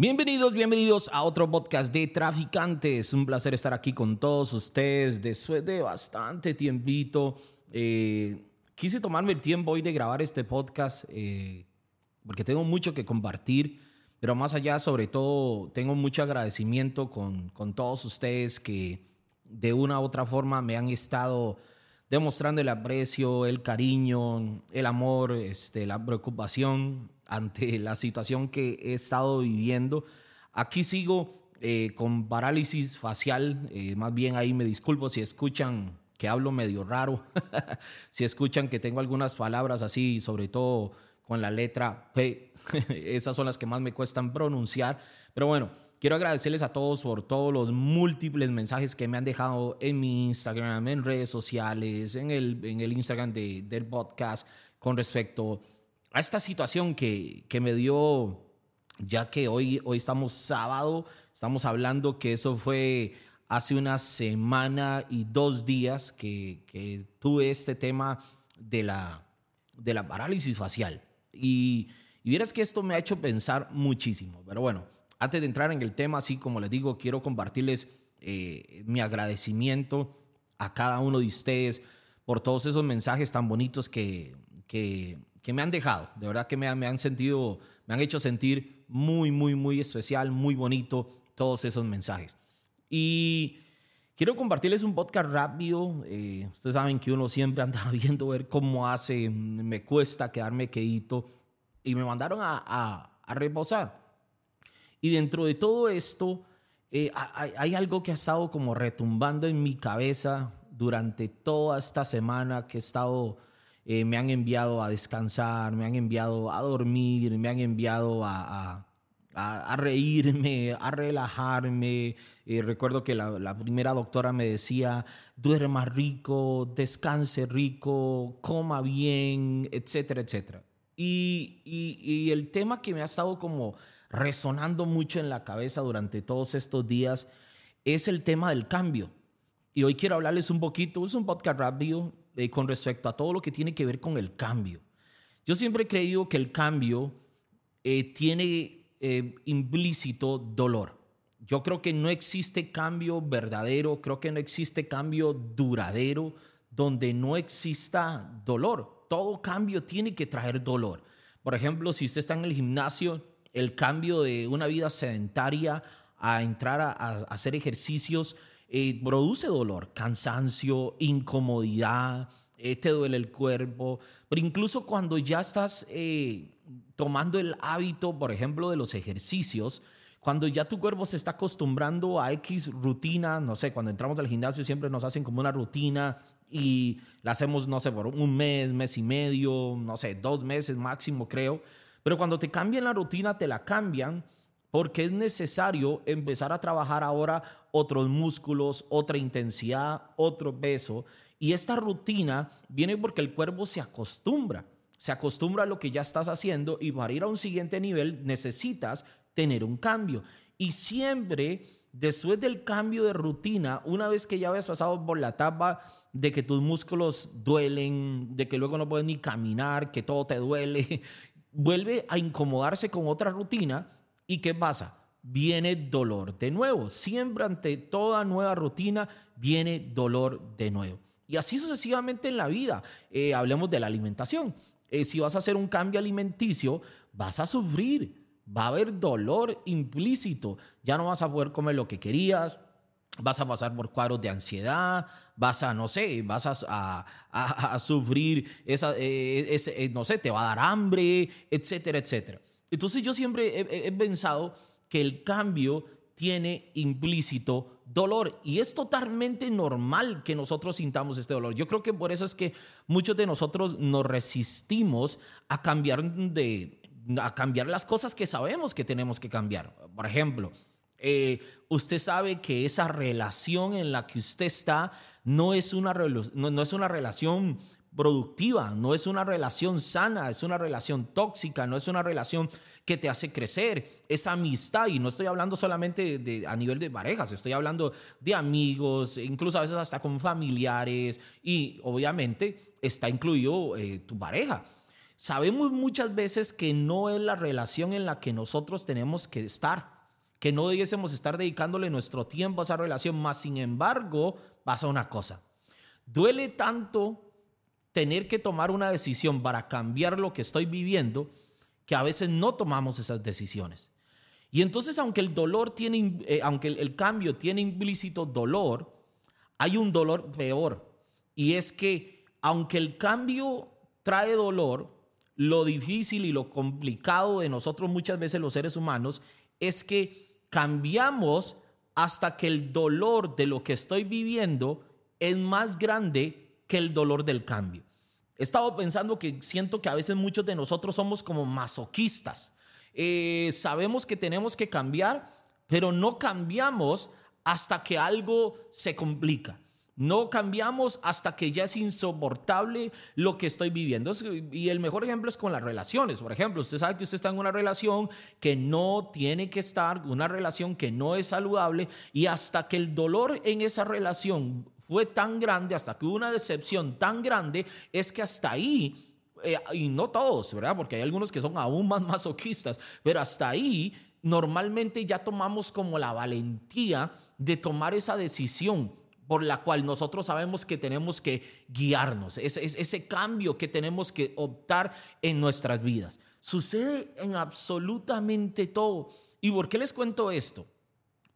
Bienvenidos, bienvenidos a otro podcast de Traficantes. Un placer estar aquí con todos ustedes después de bastante tiempito. Eh, quise tomarme el tiempo hoy de grabar este podcast eh, porque tengo mucho que compartir, pero más allá, sobre todo, tengo mucho agradecimiento con, con todos ustedes que de una u otra forma me han estado demostrando el aprecio, el cariño, el amor, este, la preocupación ante la situación que he estado viviendo. Aquí sigo eh, con parálisis facial, eh, más bien ahí me disculpo si escuchan que hablo medio raro, si escuchan que tengo algunas palabras así, sobre todo con la letra P, esas son las que más me cuestan pronunciar, pero bueno, quiero agradecerles a todos por todos los múltiples mensajes que me han dejado en mi Instagram, en redes sociales, en el, en el Instagram de, del podcast con respecto a esta situación que, que me dio, ya que hoy, hoy estamos sábado, estamos hablando que eso fue hace una semana y dos días que, que tuve este tema de la, de la parálisis facial. Y, y vieras que esto me ha hecho pensar muchísimo. Pero bueno, antes de entrar en el tema, así como les digo, quiero compartirles eh, mi agradecimiento a cada uno de ustedes por todos esos mensajes tan bonitos que, que, que me han dejado. De verdad que me, me, han sentido, me han hecho sentir muy, muy, muy especial, muy bonito todos esos mensajes. Y quiero compartirles un podcast rápido. Eh, ustedes saben que uno siempre anda viendo ver cómo hace, me cuesta quedarme quedito. Y me mandaron a, a, a reposar. Y dentro de todo esto, eh, hay, algo que ha estado como retumbando en mi cabeza durante toda esta semana que he estado eh, me han enviado a descansar, me han enviado a dormir, me han enviado a, reírme, a relajarme. Eh, recuerdo que la, primera doctora me decía, duerma rico, descanse rico, coma bien, etcétera, etcétera. Y el tema que me ha estado como resonando mucho en la cabeza durante todos estos días es el tema del cambio. Y hoy quiero hablarles un poquito, es un podcast rápido, eh, con respecto a todo lo que tiene que ver con el cambio. Yo siempre he creído que el cambio eh, tiene eh, implícito dolor. Yo creo que no existe cambio verdadero, creo que no existe cambio duradero donde no exista dolor. Todo cambio tiene que traer dolor. Por ejemplo, si usted está en el gimnasio, el cambio de una vida sedentaria a entrar a, hacer ejercicios, eh, produce dolor, cansancio, incomodidad, eh, te duele el cuerpo, pero incluso cuando ya estás eh, tomando el hábito, por ejemplo, de los ejercicios, cuando ya tu cuerpo se está acostumbrando a X rutina, no sé, cuando entramos al gimnasio siempre nos hacen como una rutina y la hacemos, no sé, por un mes, mes y medio, no sé, dos meses máximo creo, pero cuando te cambian la rutina, te la cambian porque es necesario empezar a trabajar ahora otros músculos, otra intensidad, otro peso. Y esta rutina viene porque el cuerpo se acostumbra, se acostumbra a lo que ya estás haciendo y para ir a un siguiente nivel necesitas tener un cambio. Y siempre después del cambio de rutina, una vez que ya habías pasado por la etapa de que tus músculos duelen, de que luego no puedes ni caminar, que todo te duele, vuelve a incomodarse con otra rutina ¿Y qué pasa? Viene dolor de nuevo. Siempre ante toda nueva rutina viene dolor de nuevo. Y así sucesivamente en la vida. Eh, hablemos de la alimentación. Eh, si vas a hacer un cambio alimenticio, vas a sufrir. Va a haber dolor implícito. Ya no vas a poder comer lo que querías, vas a pasar por cuadros de ansiedad, vas a, no sé, vas a, a, a sufrir, esa, eh, ese, eh, no sé, te va a dar hambre, etcétera, etcétera. Entonces yo siempre he, he, pensado que el cambio tiene implícito dolor y es totalmente normal que nosotros sintamos este dolor. Yo creo que por eso es que muchos de nosotros nos resistimos a cambiar de a cambiar las cosas que sabemos que tenemos que cambiar. Por ejemplo, eh, usted sabe que esa relación en la que usted está no es una, no, no es una relación productiva, no es una relación sana, es una relación tóxica, no es una relación que te hace crecer, es amistad y no estoy hablando solamente de, a nivel de parejas, estoy hablando de amigos, incluso a veces hasta con familiares y obviamente está incluido eh, tu pareja. sabemos muchas veces que no es la relación en la que nosotros tenemos que estar, que no debiésemos estar dedicándole nuestro tiempo a esa relación, más sin embargo pasa una cosa, duele tanto tener que tomar una decisión para cambiar lo que estoy viviendo que a veces no tomamos esas decisiones. Y entonces, aunque el dolor tiene, eh, aunque el, cambio tiene implícito dolor, hay un dolor peor. Y es que, aunque el cambio trae dolor, lo difícil y lo complicado de nosotros muchas veces los seres humanos es que cambiamos hasta que el dolor de lo que estoy viviendo es más grande que el dolor del cambio. He estado pensando que siento que a veces muchos de nosotros somos como masoquistas. Eh, sabemos que tenemos que cambiar, pero no cambiamos hasta que algo se complica. No cambiamos hasta que ya es insoportable lo que estoy viviendo. Y el mejor ejemplo es con las relaciones. Por ejemplo, usted sabe que usted está en una relación que no tiene que estar, una relación que no es saludable, y hasta que el dolor en esa relación fue tan grande, hasta que hubo una decepción tan grande, es que hasta ahí eh, y no todos, ¿verdad? Porque hay algunos que son aún más masoquistas, pero hasta ahí normalmente ya tomamos como la valentía de tomar esa decisión por la cual nosotros sabemos que tenemos que guiarnos, ese, ese cambio que tenemos que optar en nuestras vidas. Sucede en absolutamente todo. ¿Y por qué les cuento esto?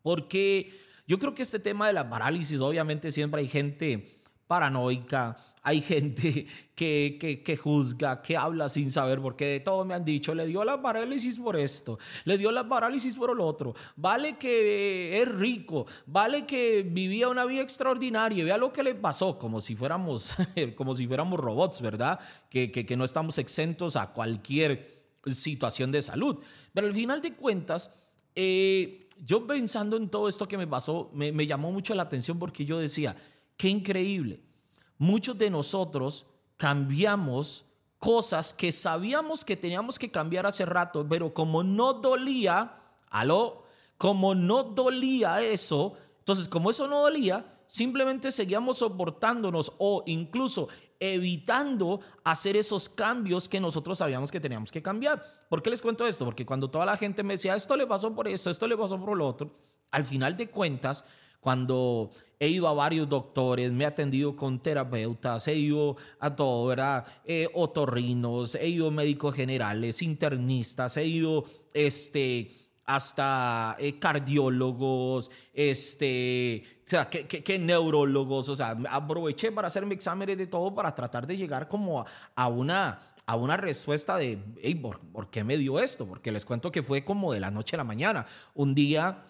Porque yo creo que este tema de la parálisis, obviamente siempre hay gente paranoica, hay gente que, que, juzga, que habla sin saber, porque de todo me han dicho, le dio la parálisis por esto, le dio la parálisis por el otro, vale que es rico, vale que vivía una vida extraordinaria, vea lo que le pasó, como si fuéramos, como si fuéramos robots, ¿verdad? Que, que, que no estamos exentos a cualquier situación de salud. Pero al final de cuentas, eh, yo pensando en todo esto que me pasó, me, me llamó mucho la atención porque yo decía, qué increíble muchos de nosotros cambiamos cosas que sabíamos que teníamos que cambiar hace rato, pero como no dolía, aló, como no dolía eso, entonces como eso no dolía, simplemente seguíamos soportándonos o incluso evitando hacer esos cambios que nosotros sabíamos que teníamos que cambiar. ¿Por qué les cuento esto? Porque cuando toda la gente me decía, esto le pasó por eso, esto le pasó por lo otro, al final de cuentas, cuando he ido a varios doctores, me he atendido con terapeutas, he ido a todo, ¿verdad? Eh, otorrinos, he ido a médicos generales, internistas, he ido este, hasta eh, cardiólogos, este, o sea, que, neurólogos, o sea, aproveché para hacerme exámenes de todo para tratar de llegar como a, una a una respuesta de, hey, ¿por, ¿por, qué me dio esto? Porque les cuento que fue como de la noche a la mañana. Un día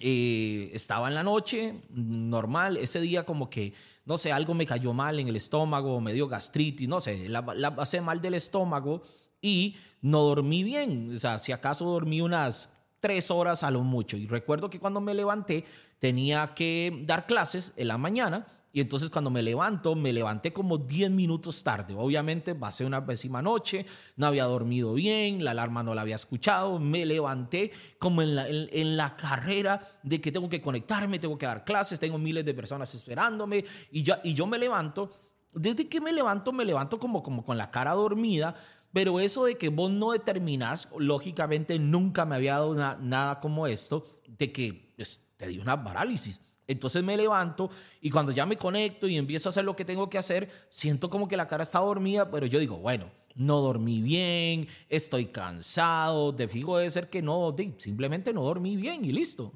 eh, estaba en la noche, normal, ese día como que, no sé, algo me cayó mal en el estómago, me dio gastritis, no sé, la, la pasé mal del estómago y no dormí bien, o sea, si acaso dormí unas tres horas a lo mucho. Y recuerdo que cuando me levanté tenía que dar clases en la mañana y entonces cuando me levanto, me levanté como 10 minutos tarde. Obviamente pasé una pésima noche, no había dormido bien, la alarma no la había escuchado, me levanté como en la, en, la carrera de que tengo que conectarme, tengo que dar clases, tengo miles de personas esperándome y, ya, y yo me levanto. Desde que me levanto, me levanto como, como con la cara dormida, pero eso de que vos no determinás, lógicamente nunca me había dado nada como esto, de que pues, te dio una parálisis. Entonces me levanto y cuando ya me conecto y empiezo a hacer lo que tengo que hacer, siento como que la cara está dormida, pero yo digo, bueno, no dormí bien, estoy cansado, de fijo debe ser que no, simplemente no dormí bien y listo.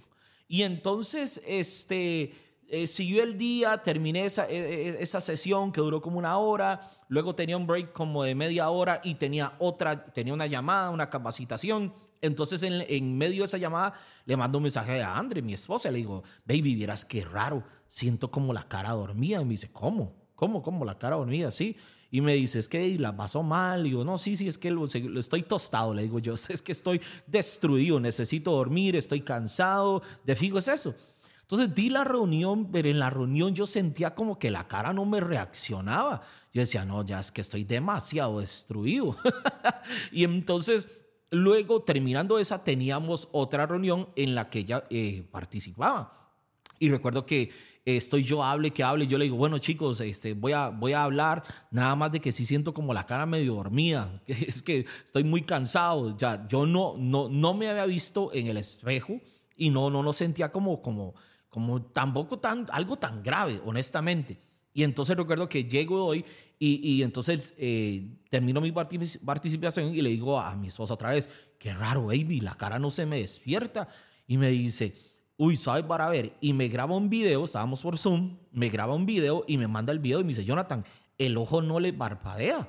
Y entonces, este, eh, siguió el día, terminé esa, e, e, esa, sesión que duró como una hora, luego tenía un break como de media hora y tenía otra, tenía una llamada, una capacitación entonces, en, medio de esa llamada, le mando un mensaje a Andre, mi esposa, le digo, baby, vieras qué raro, siento como la cara dormida. Y me dice, ¿cómo? ¿Cómo? ¿Cómo la cara dormida? Sí. Y me dice, es que la pasó mal. Y yo, no, sí, sí, es que lo, estoy tostado. Le digo yo, es que estoy destruido, necesito dormir, estoy cansado. De fijo es eso. Entonces di la reunión, pero en la reunión yo sentía como que la cara no me reaccionaba. Yo decía, no, ya es que estoy demasiado destruido. y entonces Luego, terminando esa, teníamos otra reunión en la que ella eh, participaba. Y recuerdo que estoy yo hable que hable, yo le digo, bueno chicos, este, voy, a, voy a hablar, nada más de que sí siento como la cara medio dormida, es que estoy muy cansado, ya yo no, no, no me había visto en el espejo y no, no, no sentía como, como, como tampoco tan, algo tan grave, honestamente. Y entonces recuerdo que llego hoy y, y entonces eh, termino mi participación y le digo a mi esposa otra vez, qué raro, baby, la cara no se me despierta. Y me dice, uy, ¿sabes para ver? Y me graba un video, estábamos por Zoom, me graba un video y me manda el video y me dice, Jonathan, el ojo no le parpadea.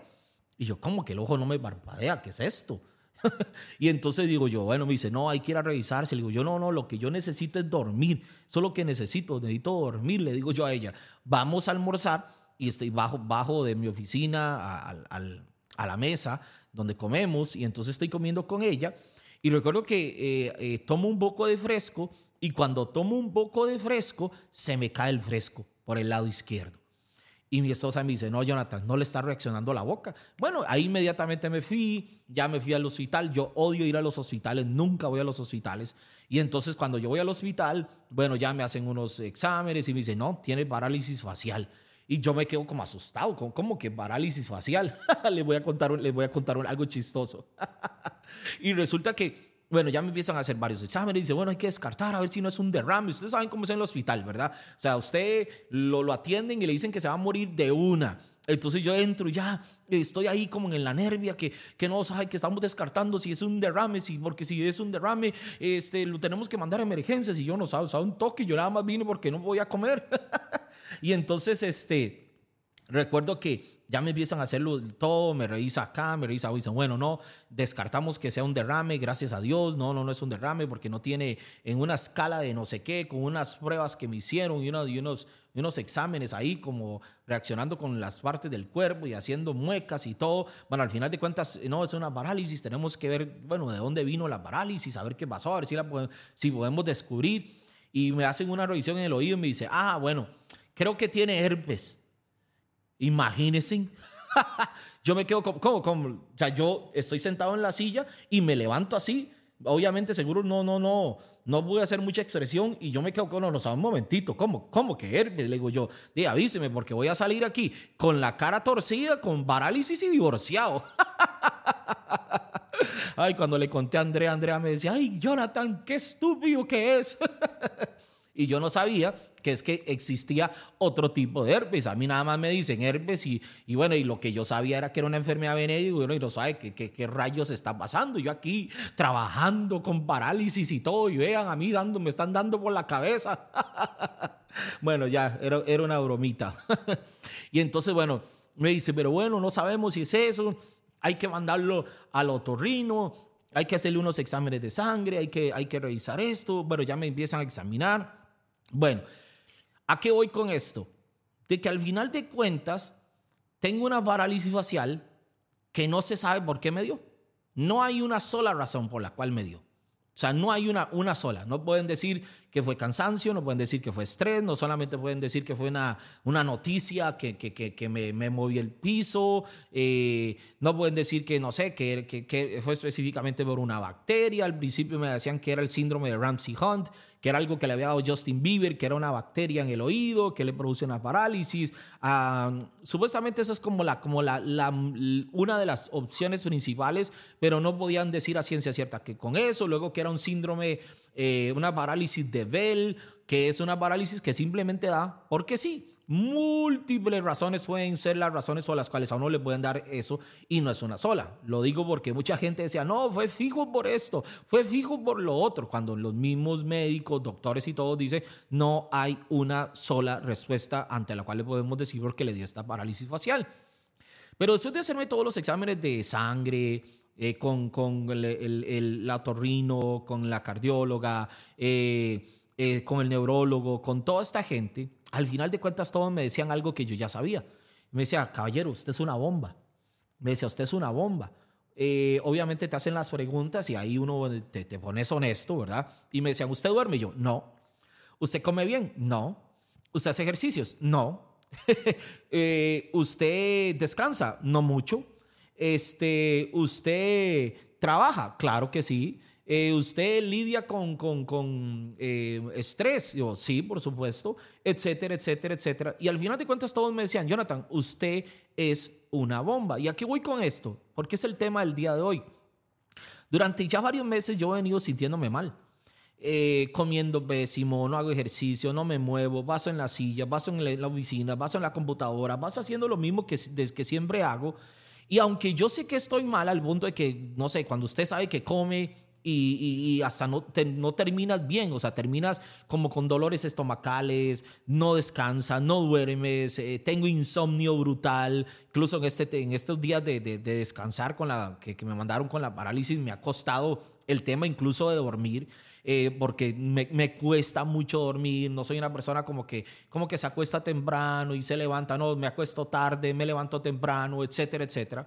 Y yo, ¿cómo que el ojo no me parpadea? ¿Qué es esto? y entonces digo yo, bueno, me dice, no, hay que ir a revisarse. Le digo yo, no, no, lo que yo necesito es dormir. Eso es lo que necesito, necesito dormir. Le digo yo a ella, vamos a almorzar y estoy bajo, bajo de mi oficina a, la mesa donde comemos y entonces estoy comiendo con ella. Y recuerdo que eh, eh, tomo un poco de fresco y cuando tomo un poco de fresco, se me cae el fresco por el lado izquierdo. Y mi esposa me dice, no, Jonathan, no le está reaccionando la boca. Bueno, ahí inmediatamente me fui, ya me fui al hospital. Yo odio ir a los hospitales, nunca voy a los hospitales. Y entonces cuando yo voy al hospital, bueno, ya me hacen unos exámenes y me dicen, no, tiene parálisis facial. Y yo me quedo como asustado, como que parálisis facial. les voy a contar, les voy a contar algo chistoso. y resulta que bueno, ya me empiezan a hacer varios exámenes dice, bueno, hay que descartar a ver si no es un derrame. Ustedes saben cómo es en el hospital, ¿verdad? O sea, usted lo, lo atienden y le dicen que se va a morir de una. Entonces yo entro ya estoy ahí como en la nervia que, que no sabe que estamos descartando si es un derrame, si, porque si es un derrame, este, lo tenemos que mandar a emergencias y yo no sabe, sabe un toque, yo nada más vine porque no voy a comer. y entonces, este, recuerdo que ya me empiezan a hacerlo todo, me revisa acá, me revisa, dicen, bueno, no, descartamos que sea un derrame, gracias a Dios, no, no, no es un derrame porque no tiene en una escala de no sé qué, con unas pruebas que me hicieron y, unos, y unos, unos exámenes ahí como reaccionando con las partes del cuerpo y haciendo muecas y todo. Bueno, al final de cuentas, no, es una parálisis, tenemos que ver, bueno, de dónde vino la parálisis, a ver qué pasó, a ver si, la, si podemos descubrir. Y me hacen una revisión en el oído y me dice, ah, bueno, creo que tiene herpes. Imagínense. yo me quedo como, como, o sea, yo estoy sentado en la silla y me levanto así. Obviamente, seguro no, no, no, no a hacer mucha expresión y yo me quedo con, no, no, un momentito, ¿cómo, cómo que? Le digo yo, di, avíseme porque voy a salir aquí con la cara torcida, con parálisis y divorciado. Ay, cuando le conté a Andrea, Andrea me decía, ay, Jonathan, qué estúpido que es. y yo no sabía que es que existía otro tipo de herpes. A mí nada más me dicen herpes y, y bueno, y lo que yo sabía era que era una enfermedad venérea y bueno, y no sabe qué, qué, rayos está pasando. Yo aquí trabajando con parálisis y todo y vean a mí dando, me están dando por la cabeza. bueno, ya, era, era una bromita. y entonces, bueno, me dice, pero bueno, no sabemos si es eso, hay que mandarlo al otorrino, hay que hacerle unos exámenes de sangre, hay que, hay que revisar esto, bueno, ya me empiezan a examinar. Bueno, ¿A qué voy con esto? De que al final de cuentas tengo una parálisis facial que no se sabe por qué me dio. No hay una sola razón por la cual me dio. O sea, no hay una, una sola. No pueden decir que fue cansancio, no pueden decir que fue estrés, no solamente pueden decir que fue una, una noticia que, que, que, me, me movió el piso, eh, no pueden decir que, no sé, que, que, fue específicamente por una bacteria. Al principio me decían que era el síndrome de Ramsey Hunt, que era algo que le había dado Justin Bieber, que era una bacteria en el oído, que le produce una parálisis. Ah, supuestamente eso es como, la, como la, una de las opciones principales, pero no podían decir a ciencia cierta que con eso, luego que era un síndrome, eh, una parálisis de Bell, que es una parálisis que simplemente da porque sí. Múltiples razones pueden ser las razones por las cuales a uno le pueden dar eso y no es una sola. Lo digo porque mucha gente decía, no, fue fijo por esto, fue fijo por lo otro, cuando los mismos médicos, doctores y todos dicen, no hay una sola respuesta ante la cual le podemos decir por qué le dio esta parálisis facial. Pero después de hacerme todos los exámenes de sangre, eh, con, con el, el, la torrino, con la cardióloga, eh, eh, con el neurólogo, con toda esta gente, al final de cuentas todos me decían algo que yo ya sabía. Me decía, caballero, usted es una bomba. Me decía, usted es una bomba. obviamente te hacen las preguntas y ahí uno te, te pones honesto, ¿verdad? Y me decían, ¿usted duerme? Yo, no. ¿Usted come bien? No. ¿Usted hace ejercicios? No. ¿Usted descansa? No mucho. Este, ¿Usted trabaja? Claro que sí. eh, ¿usted lidia con, con, eh, estrés? Yo, sí, por supuesto, etcétera, etcétera, etcétera. Y al final de cuentas todos me decían, Jonathan, usted es una bomba. ¿Y a qué voy con esto? Porque es el tema del día de hoy. Durante ya varios meses yo he venido sintiéndome mal. Eh, comiendo pésimo, no hago ejercicio, no me muevo, paso en la silla, paso en la oficina, paso en la computadora, paso haciendo lo mismo que, que siempre hago. Y aunque yo sé que estoy mal al punto de que, no sé, cuando usted sabe que come y, hasta no, no terminas bien, o sea, terminas como con dolores estomacales, no descansas, no duermes, eh, tengo insomnio brutal, incluso en, este, en estos días de, de, descansar con la, que, que, me mandaron con la parálisis, me ha costado el tema incluso de dormir. Eh, porque me, me, cuesta mucho dormir, no soy una persona como que, como que se acuesta temprano y se levanta, no, me acuesto tarde, me levanto temprano, etcétera, etcétera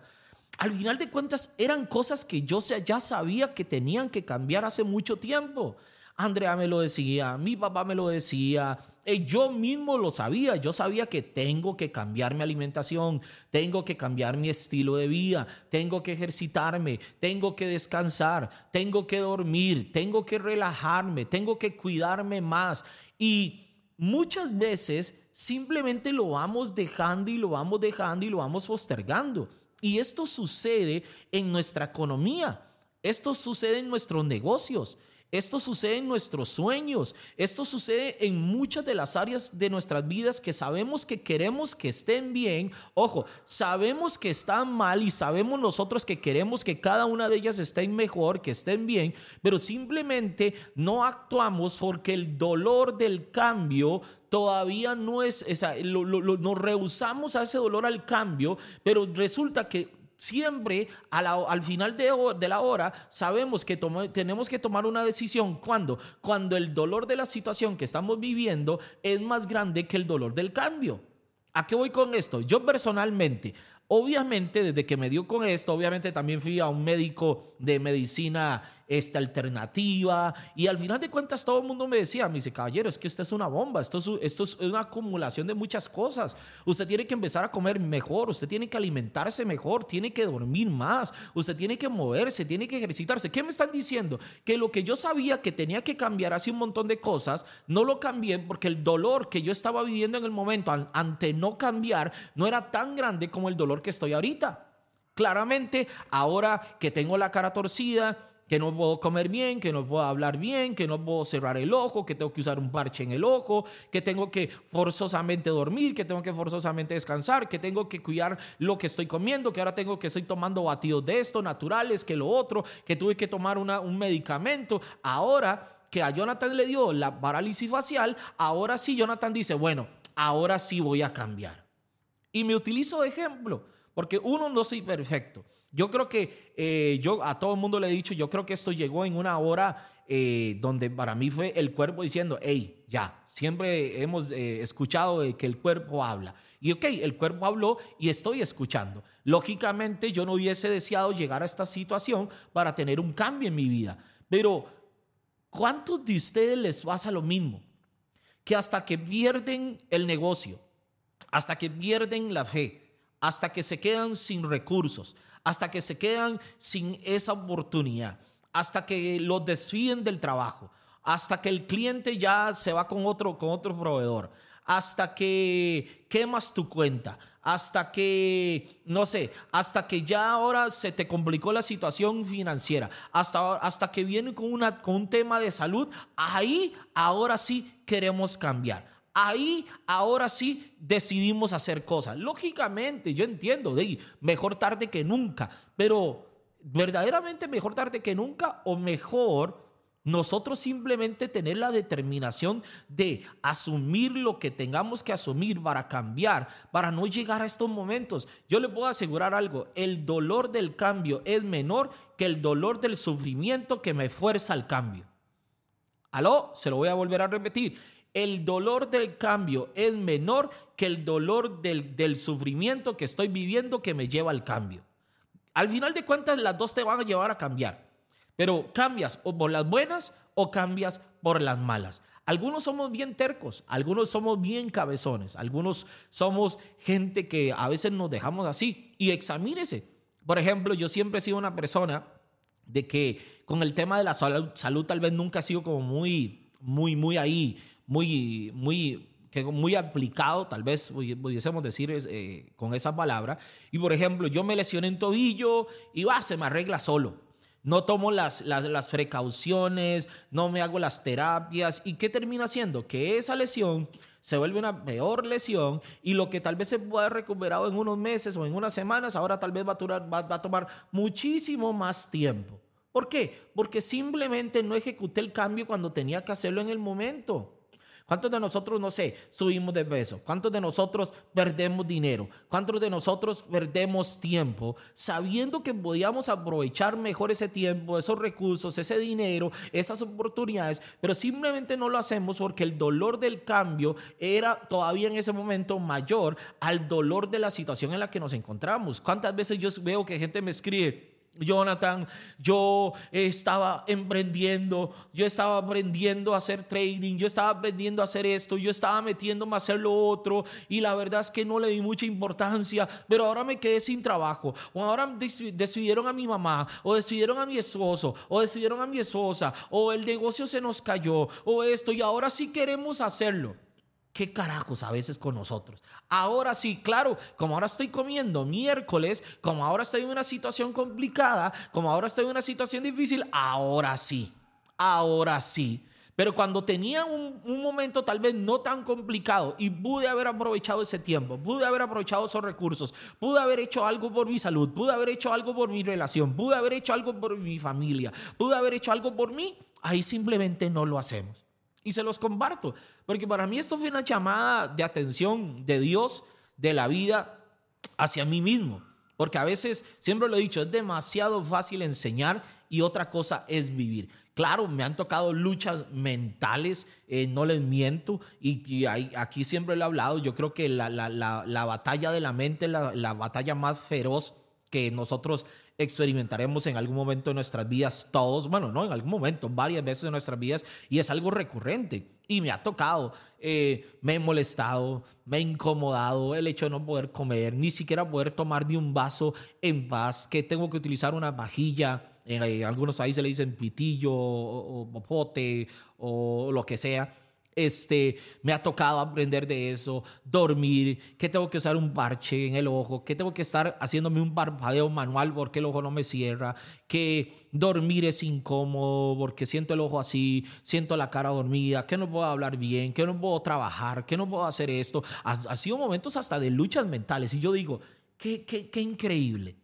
al final de cuentas eran cosas que yo ya sabía que tenían que cambiar hace mucho tiempo. Andrea me lo decía, mi papá me lo decía, yo mismo lo sabía, yo sabía que tengo que cambiar mi alimentación, tengo que cambiar mi estilo de vida, tengo que ejercitarme, tengo que descansar, tengo que dormir, tengo que relajarme, tengo que cuidarme más. Y muchas veces simplemente lo vamos dejando y lo vamos dejando y lo vamos postergando. Y esto sucede en nuestra economía, esto sucede en nuestros negocios, esto sucede en nuestros sueños, esto sucede en muchas de las áreas de nuestras vidas que sabemos que queremos que estén bien. Ojo, sabemos que están mal y sabemos nosotros que queremos que cada una de ellas estén mejor, que estén bien, pero simplemente no actuamos porque el dolor del cambio todavía no es, esa, nos rehusamos a ese dolor al cambio, pero resulta que siempre al final de, de, la hora sabemos que tenemos que tomar una decisión. ¿Cuándo? Cuando el dolor de la situación que estamos viviendo es más grande que el dolor del cambio. ¿A qué voy con esto? Yo personalmente, obviamente desde que me dio con esto, obviamente también fui a un médico de medicina esta alternativa. Y al final de cuentas todo el mundo me decía, me dice, caballero, es que esta es una bomba, esto es, esto es una acumulación de muchas cosas. Usted tiene que empezar a comer mejor, usted tiene que alimentarse mejor, tiene que dormir más, usted tiene que moverse, tiene que ejercitarse. ¿Qué me están diciendo? Que lo que yo sabía que tenía que cambiar hace un montón de cosas, no lo cambié porque el dolor que yo estaba viviendo en el momento ante no cambiar no era tan grande como el dolor que estoy ahorita. Claramente, ahora que tengo la cara torcida, que no puedo comer bien, que no puedo hablar bien, que no puedo cerrar el ojo, que tengo que usar un parche en el ojo, que tengo que forzosamente dormir, que tengo que forzosamente descansar, que tengo que cuidar lo que estoy comiendo, que ahora tengo que estoy tomando batidos de esto, naturales, que lo otro, que tuve que tomar una, un medicamento. Ahora que a Jonathan le dio la parálisis facial, ahora sí Jonathan dice, bueno, ahora sí voy a cambiar. Y me utilizo de ejemplo, porque uno, no soy perfecto. Yo creo que eh, yo a todo el mundo le he dicho, yo creo que esto llegó en una hora eh, donde para mí fue el cuerpo diciendo, hey, ya, siempre hemos eh, escuchado que el cuerpo habla. Y ok, el cuerpo habló y estoy escuchando. Lógicamente yo no hubiese deseado llegar a esta situación para tener un cambio en mi vida. Pero, ¿cuántos de ustedes les pasa lo mismo? Que hasta que pierden el negocio, hasta que pierden la fe, hasta que se quedan sin recursos, hasta que se quedan sin esa oportunidad, hasta que los desfiden del trabajo, hasta que el cliente ya se va con otro, con otro proveedor, hasta que quemas tu cuenta, hasta que, no sé, hasta que ya ahora se te complicó la situación financiera, hasta, hasta que viene con, una, con un tema de salud, ahí ahora sí queremos cambiar ahí ahora sí decidimos hacer cosas. Lógicamente, yo entiendo, de mejor tarde que nunca, pero verdaderamente mejor tarde que nunca o mejor nosotros simplemente tener la determinación de asumir lo que tengamos que asumir para cambiar, para no llegar a estos momentos. Yo le puedo asegurar algo, el dolor del cambio es menor que el dolor del sufrimiento que me fuerza al cambio. Aló, se lo voy a volver a repetir el dolor del cambio es menor que el dolor del, sufrimiento que estoy viviendo que me lleva al cambio. Al final de cuentas, las dos te van a llevar a cambiar. Pero cambias o por las buenas o cambias por las malas. Algunos somos bien tercos, algunos somos bien cabezones, algunos somos gente que a veces nos dejamos así. Y examínese. Por ejemplo, yo siempre he sido una persona de que con el tema de la salud, salud tal vez nunca ha sido como muy, muy, muy ahí, muy, muy, que muy aplicado, tal vez pudiésemos decir eh, con esa palabra. Y por ejemplo, yo me lesioné en tobillo y va, se me arregla solo. No tomo las, las, las, precauciones, no me hago las terapias. ¿Y qué termina haciendo? Que esa lesión se vuelve una peor lesión y lo que tal vez se pueda recuperado en unos meses o en unas semanas, ahora tal vez va a, durar, va, va a tomar muchísimo más tiempo. ¿Por qué? Porque simplemente no ejecuté el cambio cuando tenía que hacerlo en el momento. ¿Cuántos de nosotros, no sé, subimos de peso? ¿Cuántos de nosotros perdemos dinero? ¿Cuántos de nosotros perdemos tiempo sabiendo que podíamos aprovechar mejor ese tiempo, esos recursos, ese dinero, esas oportunidades, pero simplemente no lo hacemos porque el dolor del cambio era todavía en ese momento mayor al dolor de la situación en la que nos encontramos? ¿Cuántas veces yo veo que gente me escribe? Jonathan, yo estaba emprendiendo, yo estaba aprendiendo a hacer trading, yo estaba aprendiendo a hacer esto, yo estaba metiéndome a hacer lo otro y la verdad es que no le di mucha importancia, pero ahora me quedé sin trabajo, o ahora decidieron a mi mamá, o decidieron a mi esposo, o decidieron a mi esposa, o el negocio se nos cayó, o esto, y ahora sí queremos hacerlo. ¿Qué carajos a veces con nosotros? Ahora sí, claro, como ahora estoy comiendo miércoles, como ahora estoy en una situación complicada, como ahora estoy en una situación difícil, ahora sí, ahora sí. Pero cuando tenía un, un, momento tal vez no tan complicado y pude haber aprovechado ese tiempo, pude haber aprovechado esos recursos, pude haber hecho algo por mi salud, pude haber hecho algo por mi relación, pude haber hecho algo por mi familia, pude haber hecho algo por mí, ahí simplemente no lo hacemos. Y se los comparto, porque para mí esto fue una llamada de atención de Dios, de la vida, hacia mí mismo. Porque a veces, siempre lo he dicho, es demasiado fácil enseñar y otra cosa es vivir. Claro, me han tocado luchas mentales, eh, no les miento, y, aquí siempre lo he hablado, yo creo que la, la, batalla de la mente, la, la batalla más feroz que nosotros experimentaremos en algún momento de nuestras vidas todos, bueno, no en algún momento, varias veces en nuestras vidas, y es algo recurrente. Y me ha tocado, eh, me he molestado, me he incomodado el hecho de no poder comer, ni siquiera poder tomar de un vaso en paz, que tengo que utilizar una vajilla, en eh, algunos países le dicen pitillo o, o pote o lo que sea este, me ha tocado aprender de eso, dormir, que tengo que usar un parche en el ojo, que tengo que estar haciéndome un parpadeo manual porque el ojo no me cierra, que dormir es incómodo porque siento el ojo así, siento la cara dormida, que no puedo hablar bien, que no puedo trabajar, que no puedo hacer esto. Ha, ha sido momentos hasta de luchas mentales y yo digo, qué, qué, qué increíble.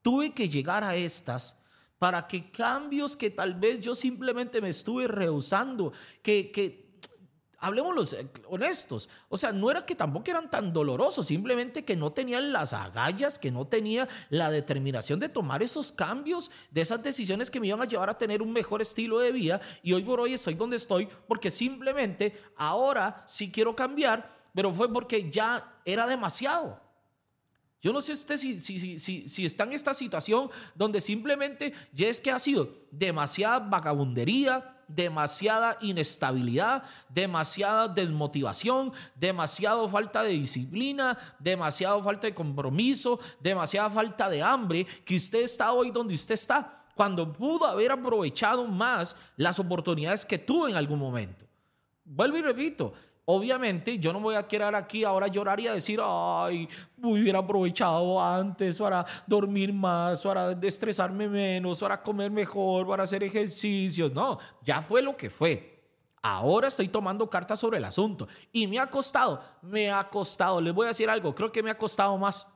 Tuve que llegar a estas para que cambios que tal vez yo simplemente me estuve rehusando, que, que hablemos eh, honestos, o sea, no era que tampoco eran tan dolorosos, simplemente que no tenían las agallas, que no tenía la determinación de tomar esos cambios, de esas decisiones que me iban a llevar a tener un mejor estilo de vida y hoy por hoy estoy donde estoy porque simplemente ahora sí quiero cambiar, pero fue porque ya era demasiado. Yo no sé usted si, si, si, si, está en esta situación donde simplemente ya es que ha sido demasiada vagabundería, demasiada inestabilidad, demasiada desmotivación, demasiada falta de disciplina, demasiada falta de compromiso, demasiada falta de hambre, que usted está hoy donde usted está, cuando pudo haber aprovechado más las oportunidades que tuvo en algún momento. Vuelvo y repito, Obviamente, yo no voy a quedar aquí ahora llorar y a decir, ay, hubiera aprovechado antes para dormir más, para estresarme menos, para comer mejor, para hacer ejercicios. No, ya fue lo que fue. Ahora estoy tomando cartas sobre el asunto y me ha costado, me ha costado. Les voy a decir algo, creo que me ha costado más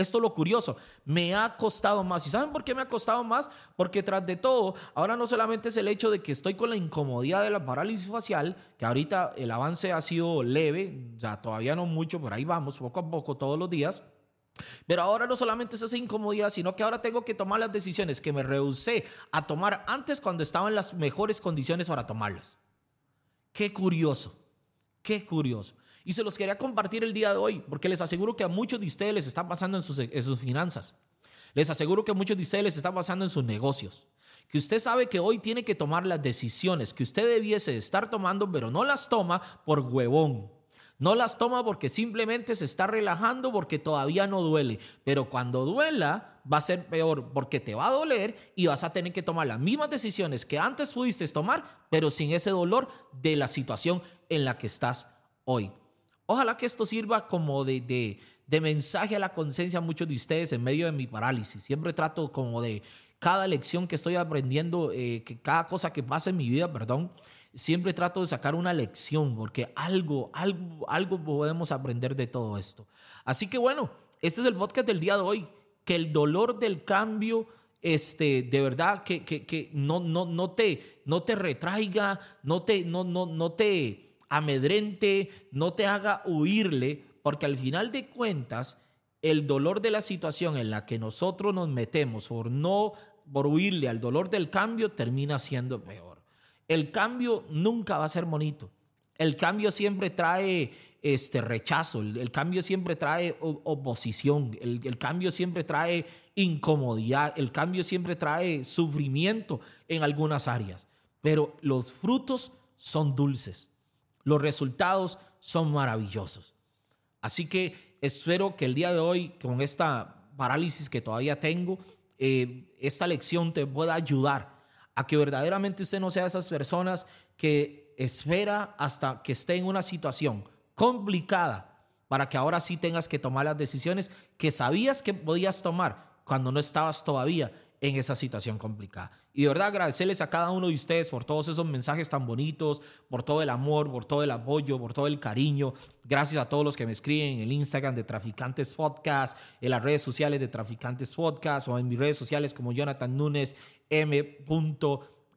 esto es lo curioso, me ha costado más. ¿Y saben por qué me ha costado más? Porque tras de todo, ahora no solamente es el hecho de que estoy con la incomodidad de la parálisis facial, que ahorita el avance ha sido leve, ya todavía no mucho, pero ahí vamos, poco a poco, todos los días. Pero ahora no solamente es esa incomodidad, sino que ahora tengo que tomar las decisiones que me rehusé a tomar antes cuando estaba en las mejores condiciones para tomarlas. Qué curioso, qué curioso. Y se los quería compartir el día de hoy, porque les aseguro que a muchos de ustedes les está pasando en sus, finanzas. Les aseguro que a muchos de ustedes les está pasando en sus negocios. Que usted sabe que hoy tiene que tomar las decisiones que usted debiese estar tomando, pero no las toma por huevón. No las toma porque simplemente se está relajando porque todavía no duele. Pero cuando duela va a ser peor porque te va a doler y vas a tener que tomar las mismas decisiones que antes pudiste tomar, pero sin ese dolor de la situación en la que estás hoy. Ojalá que esto sirva como de, de, mensaje a la conciencia a muchos de ustedes en medio de mi parálisis. Siempre trato como de cada lección que estoy aprendiendo, eh, que cada cosa que pasa en mi vida, perdón, siempre trato de sacar una lección porque algo, algo, algo podemos aprender de todo esto. Así que bueno, este es el podcast del día de hoy, que el dolor del cambio, este, de verdad, que, que, que no, no, no, te, no te retraiga, no te, no, no, no te amedrente, no te haga huirle, porque al final de cuentas, el dolor de la situación en la que nosotros nos metemos por no por huirle al dolor del cambio termina siendo peor. El cambio nunca va a ser bonito. El cambio siempre trae este rechazo, el, cambio siempre trae oposición, el, el, cambio siempre trae incomodidad, el cambio siempre trae sufrimiento en algunas áreas, pero los frutos son dulces, los resultados son maravillosos. Así que espero que el día de hoy, con esta parálisis que todavía tengo, eh, esta lección te pueda ayudar a que verdaderamente usted no sea de esas personas que espera hasta que esté en una situación complicada para que ahora sí tengas que tomar las decisiones que sabías que podías tomar cuando no estabas todavía en esa situación complicada. Y de verdad agradecerles a cada uno de ustedes por todos esos mensajes tan bonitos, por todo el amor, por todo el apoyo, por todo el cariño. Gracias a todos los que me escriben en el Instagram de Traficantes Podcast, en las redes sociales de Traficantes Podcast o en mis redes sociales como Jonathan Núñez M.ETH.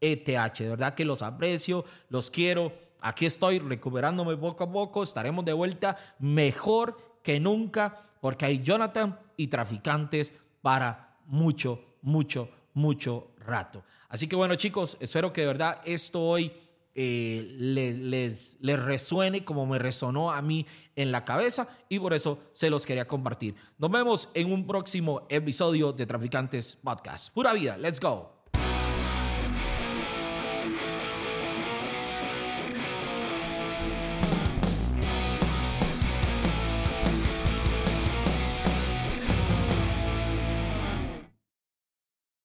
De verdad que los aprecio, los quiero. Aquí estoy recuperándome poco a poco. Estaremos de vuelta mejor que nunca porque hay Jonathan y Traficantes para mucho, mucho, mucho rato. Así que bueno chicos, espero que de verdad esto hoy eh, les, les, les, resuene como me resonó a mí en la cabeza y por eso se los quería compartir. Nos vemos en un próximo episodio de Traficantes Podcast. Pura vida, let's go.